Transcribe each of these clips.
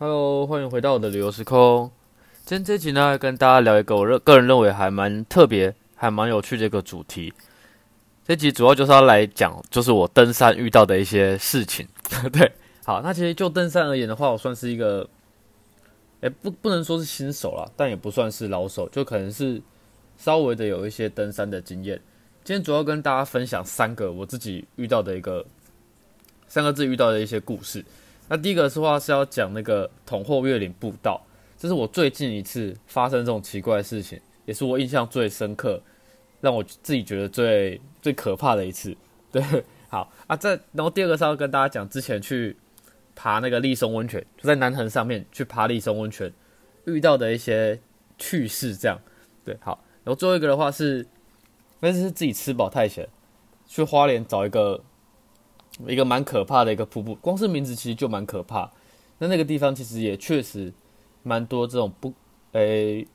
Hello，欢迎回到我的旅游时空。今天这集呢，跟大家聊一个我认个人认为还蛮特别、还蛮有趣的一个主题。这集主要就是要来讲，就是我登山遇到的一些事情。对，好，那其实就登山而言的话，我算是一个，哎，不，不能说是新手啦，但也不算是老手，就可能是稍微的有一些登山的经验。今天主要跟大家分享三个我自己遇到的一个三个字遇到的一些故事。那第一个是话是要讲那个统后月岭步道，这是我最近一次发生这种奇怪的事情，也是我印象最深刻，让我自己觉得最最可怕的一次。对，好啊，再然后第二个是要跟大家讲之前去爬那个立松温泉，就在南横上面去爬立松温泉遇到的一些趣事，这样对，好，然后最后一个的话是，那是自己吃饱太闲，去花莲找一个。一个蛮可怕的一个瀑布，光是名字其实就蛮可怕。那那个地方其实也确实蛮多这种不诶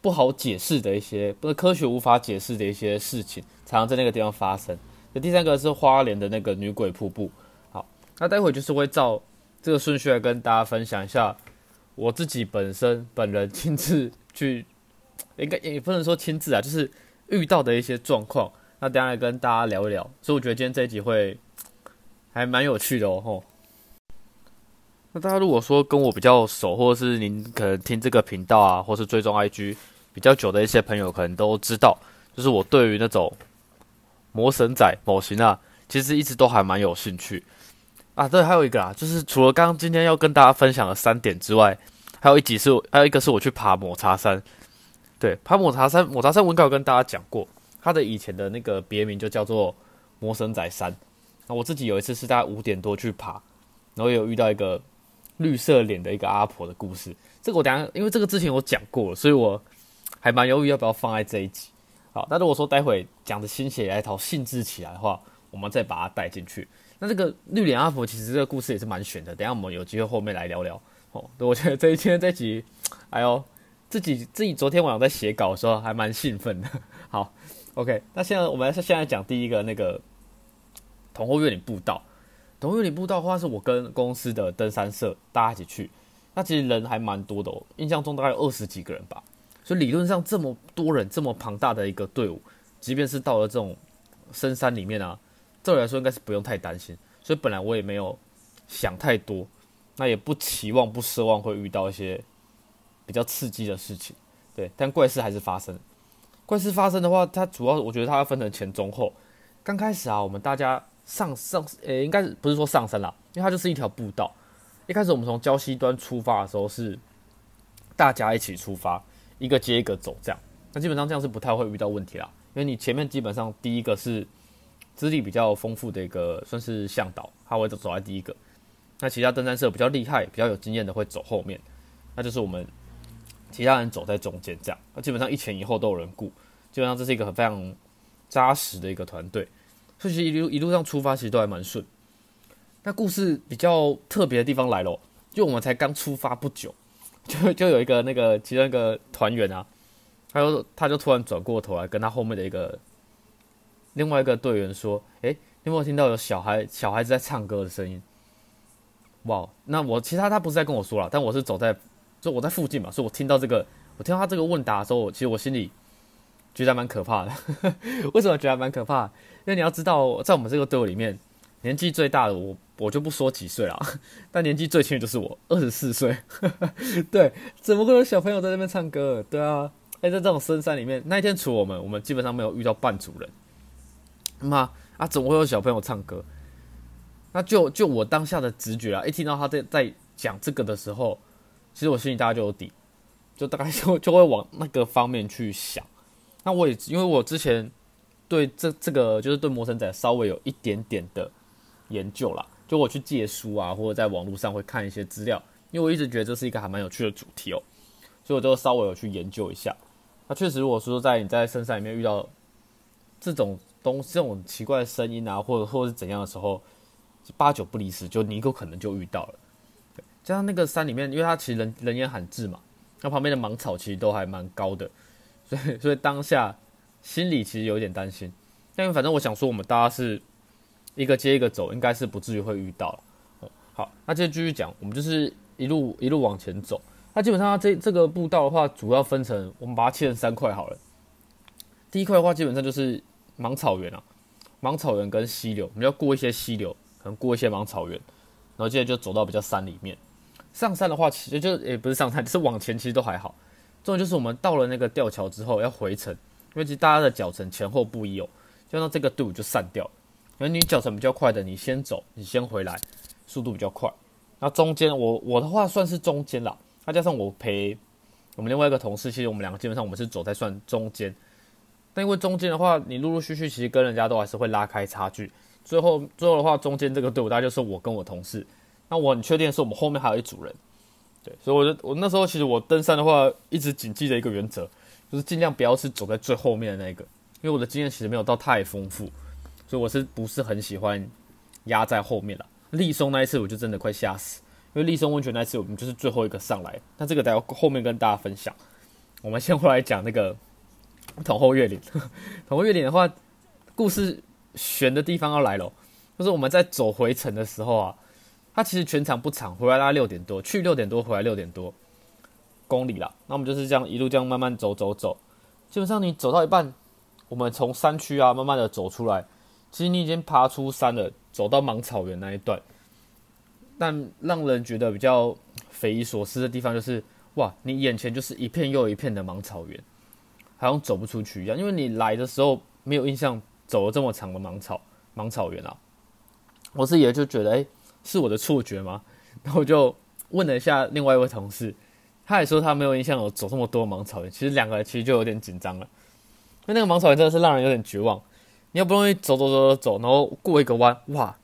不好解释的一些，不是科学无法解释的一些事情，常常在那个地方发生。那第三个是花莲的那个女鬼瀑布。好，那待会就是会照这个顺序来跟大家分享一下我自己本身本人亲自去，应该也不能说亲自啊，就是遇到的一些状况。那等下来跟大家聊一聊。所以我觉得今天这一集会。还蛮有趣的哦，那大家如果说跟我比较熟，或者是您可能听这个频道啊，或是追踪 IG 比较久的一些朋友，可能都知道，就是我对于那种魔神仔某型啊，其实一直都还蛮有兴趣啊。对，还有一个啊，就是除了刚刚今天要跟大家分享的三点之外，还有一集是，还有一个是我去爬抹茶山。对，爬抹茶山，抹茶山我应该有跟大家讲过，它的以前的那个别名就叫做魔神仔山。那我自己有一次是大概五点多去爬，然后有遇到一个绿色脸的一个阿婆的故事。这个我等下，因为这个之前我讲过了，所以我还蛮犹豫要不要放在这一集。好，那如果说待会讲的心血来潮、兴致起来的话，我们再把它带进去。那这个绿脸阿婆其实这个故事也是蛮悬的，等下我们有机会后面来聊聊。哦，我觉得这一天这集，哎呦，自己自己昨天晚上在写稿的时候还蛮兴奋的。好，OK，那现在我们现在讲第一个那个。同后院里步道，同后院里步道的话，是我跟公司的登山社大家一起去，那其实人还蛮多的哦，印象中大概有二十几个人吧，所以理论上这么多人，这么庞大的一个队伍，即便是到了这种深山里面啊，照理来说应该是不用太担心，所以本来我也没有想太多，那也不期望、不奢望会遇到一些比较刺激的事情，对，但怪事还是发生。怪事发生的话，它主要我觉得它要分成前中后，刚开始啊，我们大家。上上呃，应该是不是说上山啦？因为它就是一条步道。一开始我们从礁溪端出发的时候是大家一起出发，一个接一个走这样。那基本上这样是不太会遇到问题啦，因为你前面基本上第一个是资历比较丰富的一个算是向导，他会走走在第一个。那其他登山社比较厉害、比较有经验的会走后面，那就是我们其他人走在中间这样。那基本上一前一后都有人顾，基本上这是一个很非常扎实的一个团队。所以其实一路一路上出发，其实都还蛮顺。那故事比较特别的地方来了，就我们才刚出发不久，就就有一个那个其中一个团员啊，他就他就突然转过头来跟他后面的一个另外一个队员说：“哎，有没有听到有小孩小孩子在唱歌的声音？”哇！那我其他他不是在跟我说了，但我是走在就我在附近嘛，所以我听到这个，我听到他这个问答的时候，其实我心里觉得蛮可怕的。为什么觉得蛮可怕？因为你要知道，在我们这个队伍里面，年纪最大的我，我就不说几岁了，但年纪最轻的就是我，二十四岁。对，怎么会有小朋友在那边唱歌？对啊，哎，在这种深山里面，那一天除我们，我们基本上没有遇到半组人。妈啊，怎么会有小朋友唱歌？那就就我当下的直觉啊，一听到他在在讲这个的时候，其实我心里大概就有底，就大概就就会往那个方面去想。那我也因为我之前。对这这个就是对魔神仔稍微有一点点的研究啦，就我去借书啊，或者在网络上会看一些资料，因为我一直觉得这是一个还蛮有趣的主题哦，所以我就稍微有去研究一下。那确实，如果说在你在深山里面遇到这种东这种奇怪的声音啊，或者或者是怎样的时候，八九不离十，就你有可能就遇到了。加上那个山里面，因为它其实人人烟罕至嘛，那旁边的芒草其实都还蛮高的，所以所以当下。心里其实有点担心，但反正我想说，我们大家是一个接一个走，应该是不至于会遇到。好，那接着继续讲，我们就是一路一路往前走。那基本上这这个步道的话，主要分成我们把它切成三块好了。第一块的话，基本上就是芒草原啊，芒草原跟溪流，我们要过一些溪流，可能过一些芒草原，然后接着就走到比较山里面。上山的话，其实就也不是上山，是往前，其实都还好。重点就是我们到了那个吊桥之后要回程，因为其实大家的脚程前后不一哦，就让这个队伍就散掉了。而你脚程比较快的，你先走，你先回来，速度比较快。那中间我我的话算是中间啦，再加上我陪我们另外一个同事，其实我们两个基本上我们是走在算中间。但因为中间的话，你陆陆续续其实跟人家都还是会拉开差距。最后最后的话，中间这个队伍大概就是我跟我同事。那我很确定是我们后面还有一组人。对，所以我就我那时候其实我登山的话，一直谨记的一个原则，就是尽量不要是走在最后面的那个，因为我的经验其实没有到太丰富。所以我是不是很喜欢压在后面了？立松那一次我就真的快吓死，因为立松温泉那一次我们就是最后一个上来。那这个待会后面跟大家分享。我们先回来讲那个统后月岭。统后月岭的话，故事悬的地方要来了，就是我们在走回程的时候啊，它其实全长不长，回来大概六点多，去六点多，回来六点多公里啦。那我们就是这样一路这样慢慢走走走，基本上你走到一半，我们从山区啊慢慢的走出来。其实你已经爬出山了，走到芒草原那一段，但让人觉得比较匪夷所思的地方就是，哇，你眼前就是一片又一片的芒草原，好像走不出去一样。因为你来的时候没有印象走了这么长的芒草芒草原啊，我自己也就觉得，哎，是我的错觉吗？然后我就问了一下另外一位同事，他也说他没有印象有走这么多芒草原。其实两个人其实就有点紧张了，因为那个芒草原真的是让人有点绝望。你好不容易走走走走走，然后过一个弯，哇！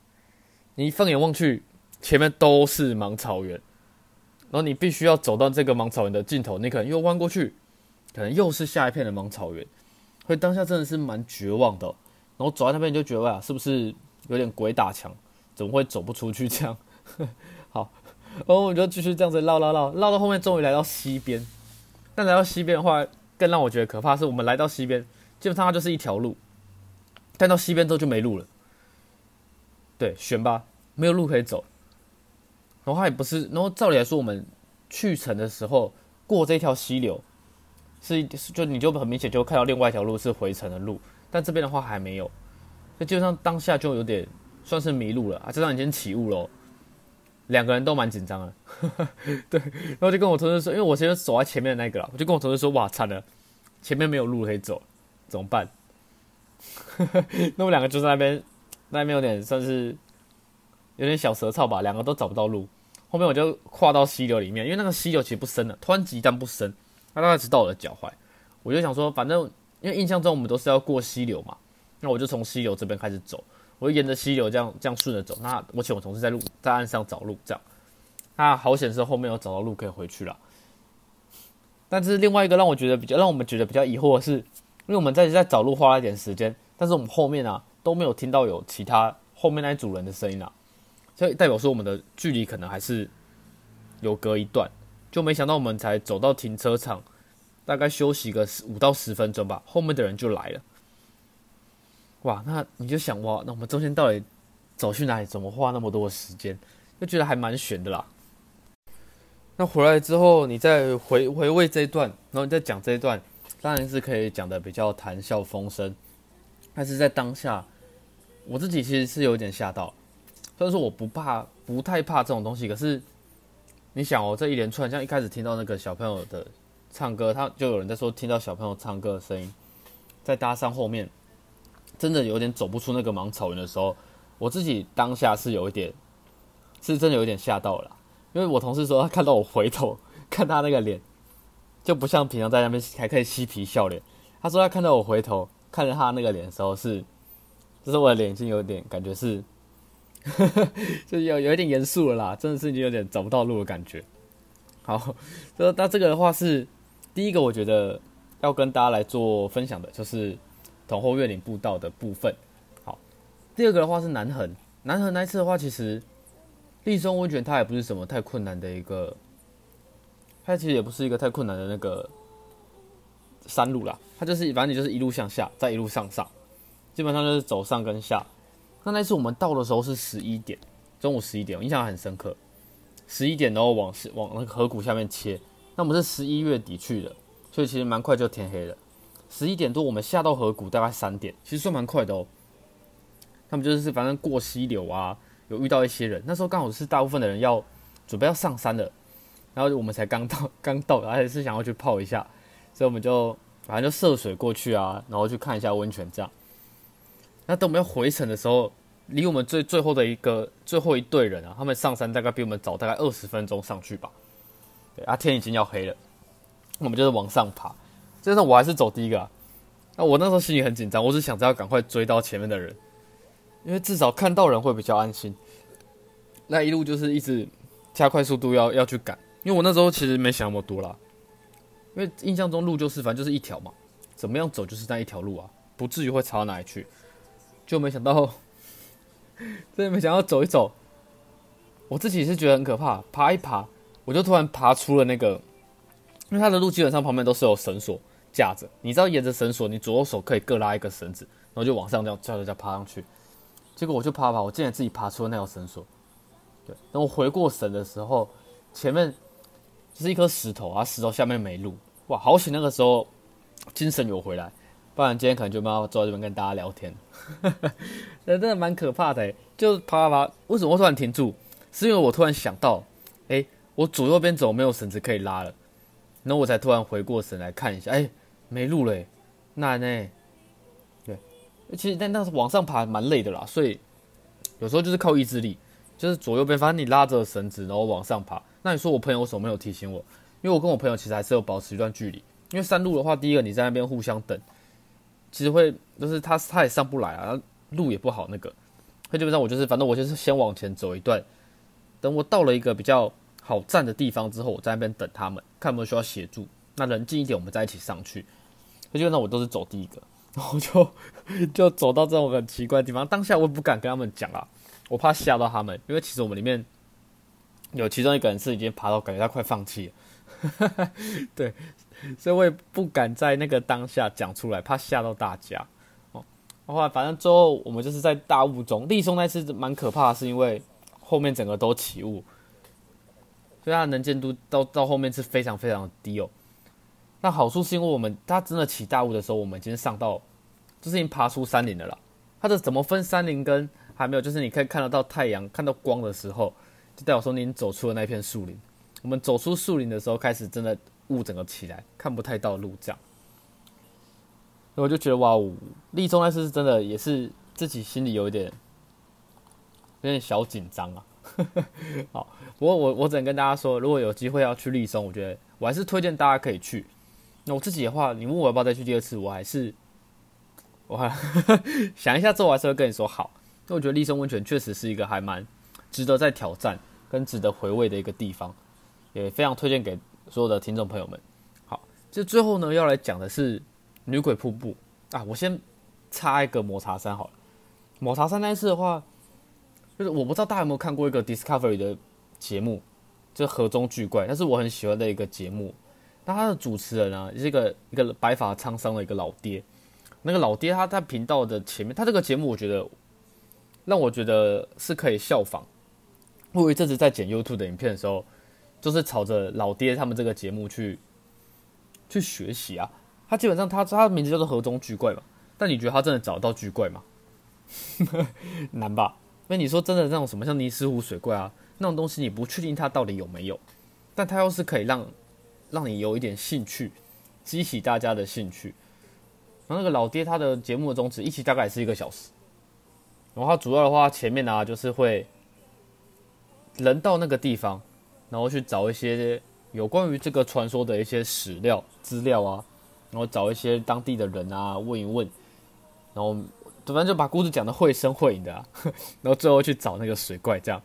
你放眼望去，前面都是芒草原，然后你必须要走到这个芒草原的尽头，你可能又弯过去，可能又是下一片的芒草原，所以当下真的是蛮绝望的。然后走在那边你就觉得啊，是不是有点鬼打墙？怎么会走不出去这样？好，然后我们就继续这样子绕绕绕，绕到后面终于来到西边。但来到西边的话，更让我觉得可怕是我们来到西边，基本上它就是一条路。但到西边之后就没路了，对，选吧，没有路可以走。然后它也不是，然后照理来说，我们去城的时候过这条溪流，是就你就很明显就看到另外一条路是回程的路，但这边的话还没有，所以基本上当下就有点算是迷路了啊，这上已经起雾了，两个人都蛮紧张的，对，然后就跟我同事说，因为我其实走在前面的那个了，我就跟我同事说，哇，惨了，前面没有路可以走，怎么办？那我们两个就在那边，那边有点算是有点小舌操吧，两个都找不到路。后面我就跨到溪流里面，因为那个溪流其实不深的，湍急但不深，它大概只到我的脚踝。我就想说，反正因为印象中我们都是要过溪流嘛，那我就从溪流这边开始走，我沿着溪流这样这样顺着走。那我请我同事在路在岸上找路，这样。那好险是后面有找到路可以回去了。但是另外一个让我觉得比较让我们觉得比较疑惑的是。因为我们在在找路花了一点时间，但是我们后面啊都没有听到有其他后面那组人的声音啊，所以代表说我们的距离可能还是有隔一段，就没想到我们才走到停车场，大概休息个五到十分钟吧，后面的人就来了。哇，那你就想哇，那我们中间到底走去哪里？怎么花那么多的时间？就觉得还蛮悬的啦。那回来之后，你再回回味这一段，然后你再讲这一段。当然是可以讲的比较谈笑风生，但是在当下，我自己其实是有点吓到。虽然说我不怕，不太怕这种东西，可是你想哦，这一连串像一开始听到那个小朋友的唱歌，他就有人在说听到小朋友唱歌的声音，再搭上后面，真的有点走不出那个芒草原的时候，我自己当下是有一点，是真的有点吓到了，因为我同事说他看到我回头看他那个脸。就不像平常在那边还可以嬉皮笑脸。他说他看到我回头看着他那个脸的时候，是，就是我的脸已经有点感觉是，就有有一点严肃了啦，真的是已经有点找不到路的感觉。好，那那这个的话是第一个，我觉得要跟大家来做分享的，就是同后月岭步道的部分。好，第二个的话是南横，南横那一次的话，其实立松温泉它也不是什么太困难的一个。它其实也不是一个太困难的那个山路啦，它就是反正你就是一路向下，再一路向上，基本上就是走上跟下。那那次我们到的时候是十一点，中午十一点，我印象很深刻。十一点然后往往那个河谷下面切。那我们是十一月底去的，所以其实蛮快就天黑了。十一点多我们下到河谷大概三点，其实算蛮快的哦。他们就是反正过溪流啊，有遇到一些人，那时候刚好是大部分的人要准备要上山的，然后我们才刚到 刚到，而且是想要去泡一下，所以我们就反正就涉水过去啊，然后去看一下温泉这样。那等我们要回程的时候，离我们最最后的一个最后一队人啊，他们上山大概比我们早大概二十分钟上去吧。对啊，天已经要黑了，我们就是往上爬。真的，我还是走第一个啊。那我那时候心里很紧张，我是想着要赶快追到前面的人，因为至少看到人会比较安心。那一路就是一直加快速度要要去赶，因为我那时候其实没想那么多啦，因为印象中路就是反正就是一条嘛，怎么样走就是那一条路啊，不至于会差到哪里去。就没想到，真的没想到走一走，我自己是觉得很可怕。爬一爬，我就突然爬出了那个，因为它的路基本上旁边都是有绳索架着，你知道沿着绳索，你左右手可以各拉一个绳子，然后就往上这样叫着叫爬上去。结果我就爬爬，我竟然自己爬出了那条绳索。对，等我回过神的时候，前面就是一颗石头啊，石头下面没路，哇，好险！那个时候精神有回来。不然今天可能就没有坐在这边跟大家聊天，那 真的蛮可怕的。就爬爬爬，为什么会突然停住？是因为我突然想到，哎，我左右边走没有绳子可以拉了，然后我才突然回过神来看一下，哎，没路嘞，那呢？对，其实但那是往上爬蛮累的啦，所以有时候就是靠意志力，就是左右边，反正你拉着绳子然后往上爬。那你说我朋友为什么没有提醒我？因为我跟我朋友其实还是有保持一段距离，因为山路的话，第一个你在那边互相等。其实会就是他他也上不来啊，路也不好那个，他基本上我就是反正我就是先往前走一段，等我到了一个比较好站的地方之后，我在那边等他们，看有没有需要协助。那人近一点，我们再一起上去。基本上我都是走第一个，然后就就走到这种很奇怪的地方。当下我也不敢跟他们讲啊，我怕吓到他们，因为其实我们里面有其中一个人是已经爬到感觉他快放弃了，对。所以我也不敢在那个当下讲出来，怕吓到大家。哦，后来反正最后我们就是在大雾中，立松那次蛮可怕，是因为后面整个都起雾，所以它能见度到到后面是非常非常的低哦。那好处是因为我们它真的起大雾的时候，我们已经上到，就是已经爬出山林的了。它的怎么分山林跟还没有，就是你可以看得到太阳、看到光的时候，就代表说你走出了那片树林。我们走出树林的时候，开始真的。雾整个起来，看不太到路，这样，我就觉得哇，立中那次是真的，也是自己心里有一点，有点小紧张啊。好，不过我我只能跟大家说，如果有机会要去立松，我觉得我还是推荐大家可以去。那我自己的话，你问我要不要再去第二次，我还是，我还 想一下之后，还是会跟你说好。因为我觉得立松温泉确实是一个还蛮值得再挑战跟值得回味的一个地方，也非常推荐给。所有的听众朋友们，好，这最后呢要来讲的是女鬼瀑布啊。我先插一个抹茶山好了。抹茶山那次的话，就是我不知道大家有没有看过一个 Discovery 的节目，就河中巨怪，那是我很喜欢的一个节目。那他的主持人啊，是一个一个白发苍苍的一个老爹。那个老爹他在频道的前面，他这个节目我觉得让我觉得是可以效仿。我有一阵子在剪 YouTube 的影片的时候。就是朝着老爹他们这个节目去去学习啊！他基本上他他的名字叫做河中巨怪嘛，但你觉得他真的找到巨怪吗？难吧？因为你说真的那种什么像尼斯湖水怪啊那种东西，你不确定它到底有没有，但它要是可以让让你有一点兴趣，激起大家的兴趣。然后那个老爹他的节目的宗旨一期大概是一个小时，然后他主要的话前面呢就是会人到那个地方。然后去找一些有关于这个传说的一些史料资料啊，然后找一些当地的人啊问一问，然后反正就把故事讲的绘声绘影的，啊，然后最后去找那个水怪，这样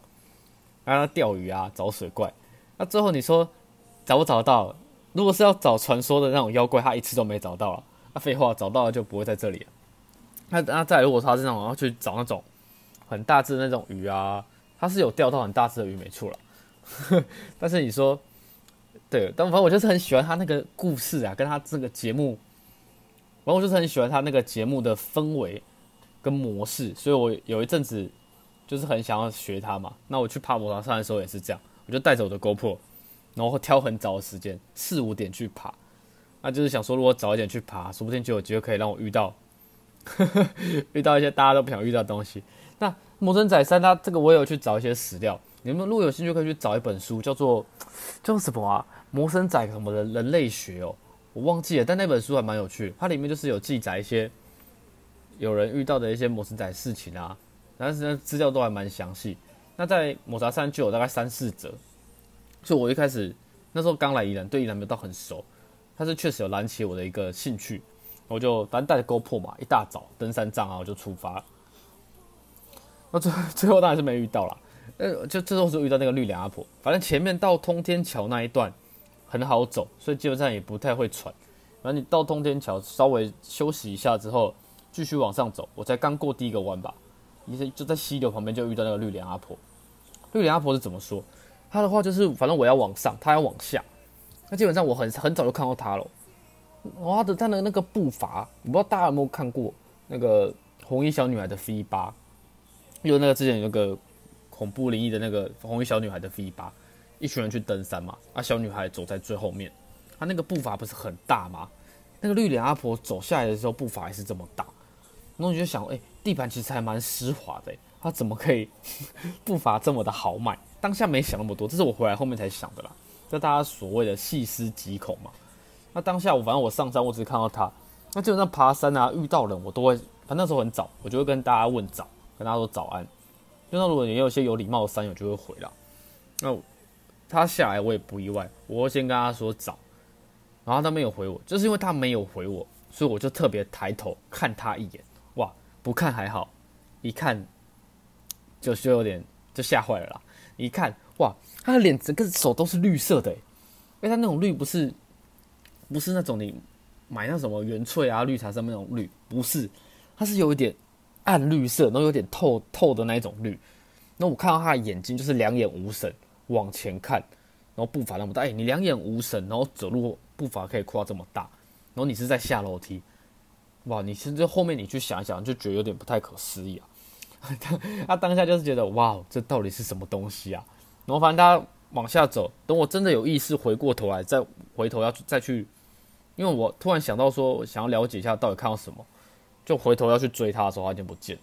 让他钓鱼啊找水怪。那最后你说找不找到？如果是要找传说的那种妖怪，他一次都没找到啊。那废话，找到了就不会在这里。那那再如果他是那种要去找那种很大只的那种鱼啊，他是有钓到很大只的鱼，没错了。但是你说，对，但反正我就是很喜欢他那个故事啊，跟他这个节目，反正我就是很喜欢他那个节目的氛围跟模式，所以我有一阵子就是很想要学他嘛。那我去爬摩塔山的时候也是这样，我就带着我的 GoPro，然后挑很早的时间，四五点去爬。那就是想说，如果早一点去爬，说不定就有机会可以让我遇到，遇到一些大家都不想遇到的东西。那魔神仔山，它这个我有去找一些史料，你们如果有兴趣，可以去找一本书，叫做叫什么啊？魔神仔什么的人类学哦，我忘记了，但那本书还蛮有趣，它里面就是有记载一些有人遇到的一些魔神仔事情啊，但是呢资料都还蛮详细。那在抹茶山就有大概三四折，所以我一开始那时候刚来宜兰，对宜兰没有到很熟。但是确实有燃起我的一个兴趣，我就反正带着 GoPro 嘛，一大早登山杖啊，我就出发。那最最后当然是没遇到了，呃，就最后是遇到那个绿梁阿婆。反正前面到通天桥那一段很好走，所以基本上也不太会喘。反正你到通天桥稍微休息一下之后，继续往上走。我才刚过第一个弯吧，一就在溪流旁边就遇到那个绿梁阿婆。绿梁阿婆是怎么说？他的话就是，反正我要往上，他要往下。那基本上我很很早就看到他了，哇的他的那个步伐，我不知道大家有没有看过那个红衣小女孩的 V 八，有那个之前有个恐怖灵异的那个红衣小女孩的 V 八，一群人去登山嘛，啊小女孩走在最后面，她那个步伐不是很大吗？那个绿脸阿婆走下来的时候步伐还是这么大，然后你就想，哎，地板其实还蛮湿滑的，她怎么可以 步伐这么的豪迈？当下没想那么多，这是我回来后面才想的啦。这大家所谓的细思极恐嘛？那当下我反正我上山，我只是看到他。那基本上爬山啊，遇到人我都会，反正那时候很早，我就会跟大家问早，跟大家说早安。就那如果也有些有礼貌的山友就会回了。那他下来我也不意外，我会先跟他说早，然后他没有回我，就是因为他没有回我，所以我就特别抬头看他一眼。哇，不看还好，一看就就有点就吓坏了啦。一看。哇，他的脸整个手都是绿色的，因为他那种绿不是不是那种你买那什么原萃啊绿茶上面那种绿，不是，它是有一点暗绿色，然后有点透透的那一种绿。那我看到他的眼睛就是两眼无神往前看，然后步伐那么大，哎，你两眼无神，然后走路步伐可以跨这么大，然后你是在下楼梯，哇，你甚至后面你去想一想，就觉得有点不太可思议啊。他当下就是觉得哇，这到底是什么东西啊？然后反正他往下走，等我真的有意识回过头来，再回头要再去，因为我突然想到说，想要了解一下到底看到什么，就回头要去追他的时候，他已经不见。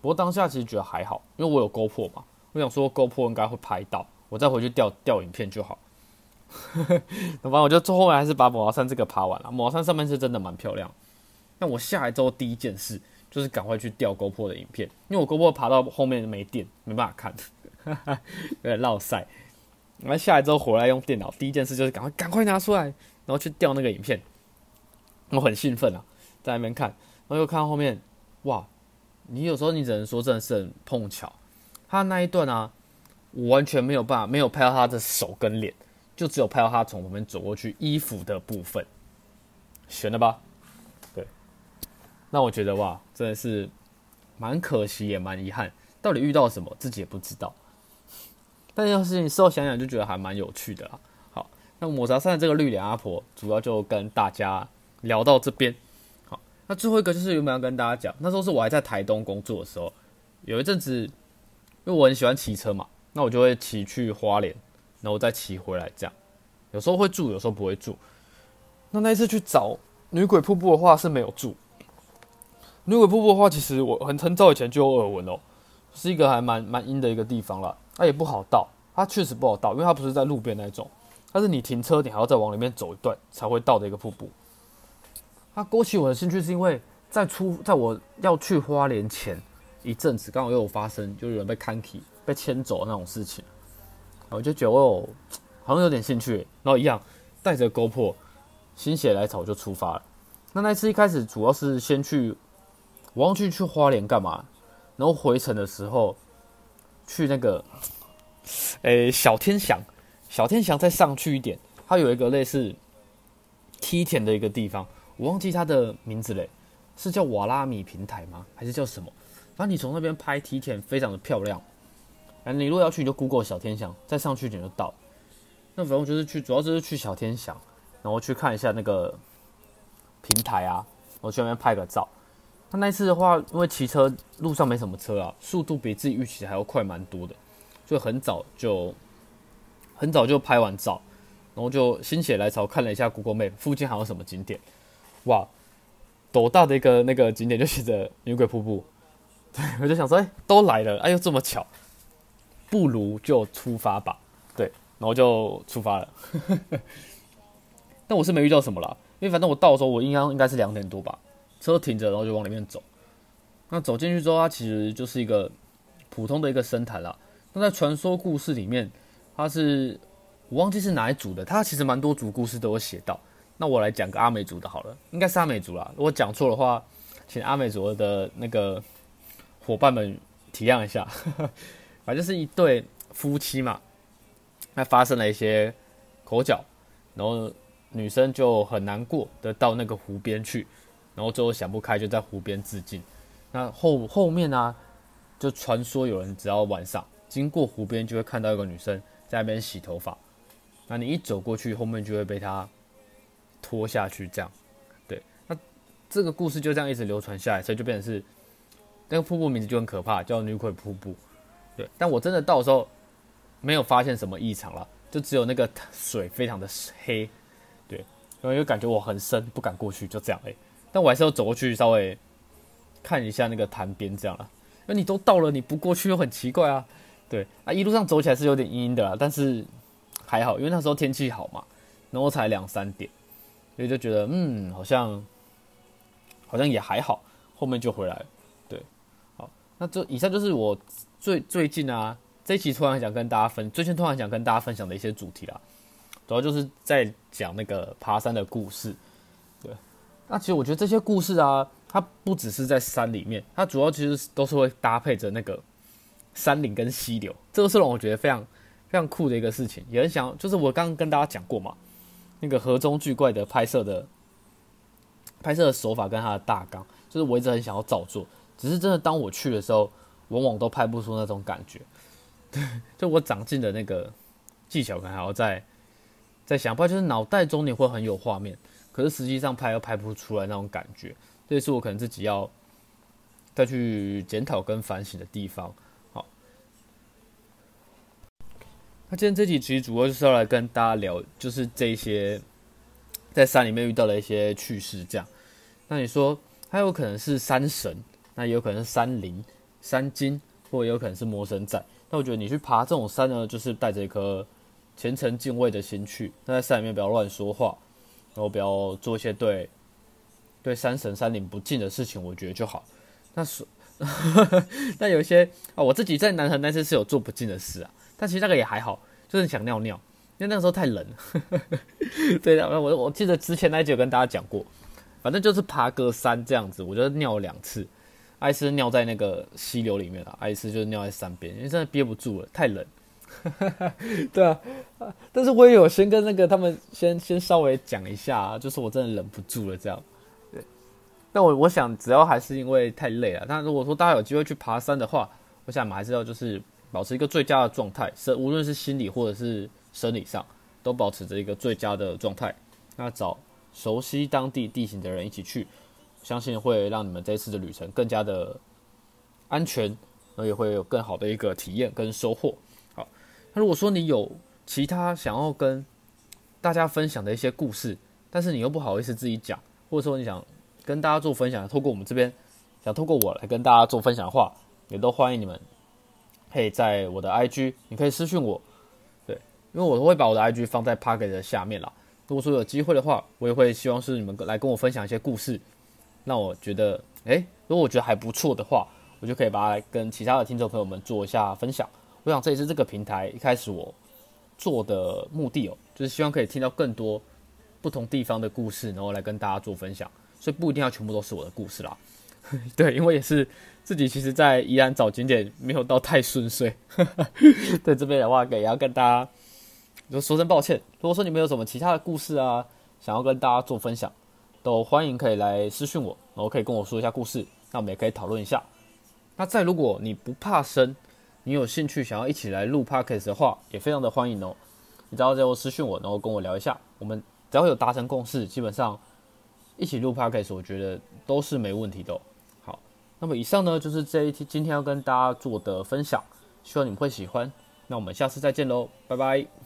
不过当下其实觉得还好，因为我有勾破嘛，我想说 GoPro 应该会拍到，我再回去调调影片就好。那 反正我就最后面还是把抹茶山这个爬完了。抹茶山上面是真的蛮漂亮。那我下来之后第一件事就是赶快去调沟坡的影片，因为我沟坡爬到后面没电，没办法看。有点落塞，然后下来之后回来用电脑，第一件事就是赶快赶快拿出来，然后去调那个影片。我很兴奋啊，在那边看，然后又看到后面，哇！你有时候你只能说真的是很碰巧，他那一段啊，我完全没有办法，没有拍到他的手跟脸，就只有拍到他从旁边走过去衣服的部分，悬了吧？对，那我觉得哇，真的是蛮可惜也蛮遗憾，到底遇到什么自己也不知道。但这件事情事后想想就觉得还蛮有趣的啦。好，那抹茶山的这个绿脸阿婆主要就跟大家聊到这边。好，那最后一个就是原本要跟大家讲，那时候是我还在台东工作的时候，有一阵子，因为我很喜欢骑车嘛，那我就会骑去花莲，然后再骑回来这样。有时候会住，有时候不会住。那那一次去找女鬼瀑布的话是没有住。女鬼瀑布的话，其实我很很早以前就有耳闻哦，是一个还蛮蛮阴的一个地方了。它也不好到，它确实不好到，因为它不是在路边那种，它是你停车，你还要再往里面走一段才会到的一个瀑布。它勾起我的兴趣，是因为在出在我要去花莲前一阵子，刚好又有发生，就有人被看起、被牵走那种事情，我就觉得我好像有点兴趣，然后一样带着勾破心血来潮就出发了。那那次一开始主要是先去，我忘记去花莲干嘛，然后回程的时候。去那个，诶，小天祥，小天祥再上去一点，它有一个类似梯田的一个地方，我忘记它的名字嘞，是叫瓦拉米平台吗？还是叫什么？反正你从那边拍梯田非常的漂亮。哎，你如果要去，你就 Google 小天祥，再上去一点就到。那反正就是去，主要就是去小天祥，然后去看一下那个平台啊，我去那边拍个照。他那次的话，因为骑车路上没什么车啊，速度比自己预期还要快蛮多的，就很早就很早就拍完照，然后就心血来潮看了一下 Google Map 附近还有什么景点，哇，斗大的一个那个景点就写着女鬼瀑布，对我就想说，哎，都来了，哎呦这么巧，不如就出发吧，对，然后就出发了。但我是没遇到什么啦，因为反正我到的时候，我应该应该是两点多吧，车停着，然后就往里面走。那走进去之后，它其实就是一个普通的一个深潭啦。那在传说故事里面，它是我忘记是哪一组的，它其实蛮多组故事都有写到。那我来讲个阿美族的好了，应该是阿美族啦。如果讲错的话，请阿美族的那个伙伴们体谅一下。反正是一对夫妻嘛，那发生了一些口角，然后。女生就很难过的到那个湖边去，然后最后想不开就在湖边自尽。那后后面呢，就传说有人只要晚上经过湖边，就会看到一个女生在那边洗头发。那你一走过去，后面就会被她拖下去。这样，对。那这个故事就这样一直流传下来，所以就变成是那个瀑布名字就很可怕，叫女鬼瀑布。对。但我真的到时候没有发现什么异常了，就只有那个水非常的黑。因为感觉我很深，不敢过去，就这样哎。但我还是要走过去，稍微看一下那个潭边，这样了。那你都到了，你不过去又很奇怪啊。对啊，一路上走起来是有点阴阴的，但是还好，因为那时候天气好嘛，然后才两三点，所以就觉得嗯，好像好像也还好。后面就回来。对，好，那这以上就是我最最近啊这一期突然想跟大家分，最近突然想跟大家分享的一些主题啦。主要就是在讲那个爬山的故事，那其实我觉得这些故事啊，它不只是在山里面，它主要其实都是会搭配着那个山林跟溪流，这个是让我觉得非常非常酷的一个事情。也很想，就是我刚刚跟大家讲过嘛，那个河中巨怪的拍摄的拍摄的手法跟它的大纲，就是我一直很想要照做，只是真的当我去的时候，往往都拍不出那种感觉。对，就我长进的那个技巧可能还要在。在想拍，就是脑袋中你会很有画面，可是实际上拍又拍不出来那种感觉，这也是我可能自己要再去检讨跟反省的地方。好，那今天这集其实主要就是要来跟大家聊，就是这些在山里面遇到的一些趣事。这样，那你说它有可能是山神，那也有可能是山灵、山精，或也有可能是魔神仔。那我觉得你去爬这种山呢，就是带着一颗。虔诚敬畏的心去，那在山里面不要乱说话，然后不要做一些对对山神山林不敬的事情，我觉得就好。那是 那有一些啊，我自己在南横那次是有做不敬的事啊，但其实那个也还好，就是想尿尿，因为那个时候太冷。对的，我我记得之前那集有跟大家讲过，反正就是爬个山这样子，我就尿两次，爱斯尿在那个溪流里面了，爱斯就是尿在山边，因为真的憋不住了，太冷。对啊，但是我也有先跟那个他们先先稍微讲一下，就是我真的忍不住了这样。对，那我我想只要还是因为太累了，但如果说大家有机会去爬山的话，我想还是要就是保持一个最佳的状态，是无论是心理或者是生理上，都保持着一个最佳的状态。那找熟悉当地地形的人一起去，相信会让你们这次的旅程更加的安全，而也会有更好的一个体验跟收获。那如果说你有其他想要跟大家分享的一些故事，但是你又不好意思自己讲，或者说你想跟大家做分享，透过我们这边想透过我来跟大家做分享的话，也都欢迎你们可以在我的 IG，你可以私信我，对，因为我都会把我的 IG 放在 p a r k e t 的下面啦。如果说有机会的话，我也会希望是你们来跟我分享一些故事，那我觉得，诶，如果我觉得还不错的话，我就可以把它跟其他的听众朋友们做一下分享。我想这也是这个平台一开始我做的目的哦，就是希望可以听到更多不同地方的故事，然后来跟大家做分享。所以不一定要全部都是我的故事啦，对，因为也是自己其实，在宜兰找景点没有到太顺遂。对这边的话，也要跟大家就说声抱歉。如果说你们有什么其他的故事啊，想要跟大家做分享，都欢迎可以来私讯我，然后可以跟我说一下故事，那我们也可以讨论一下。那再如果你不怕生。你有兴趣想要一起来录 podcast 的话，也非常的欢迎哦。你只要在我私讯我，然后跟我聊一下，我们只要有达成共识，基本上一起录 podcast，我觉得都是没问题的。好，那么以上呢就是这一期今天要跟大家做的分享，希望你们会喜欢。那我们下次再见喽，拜拜。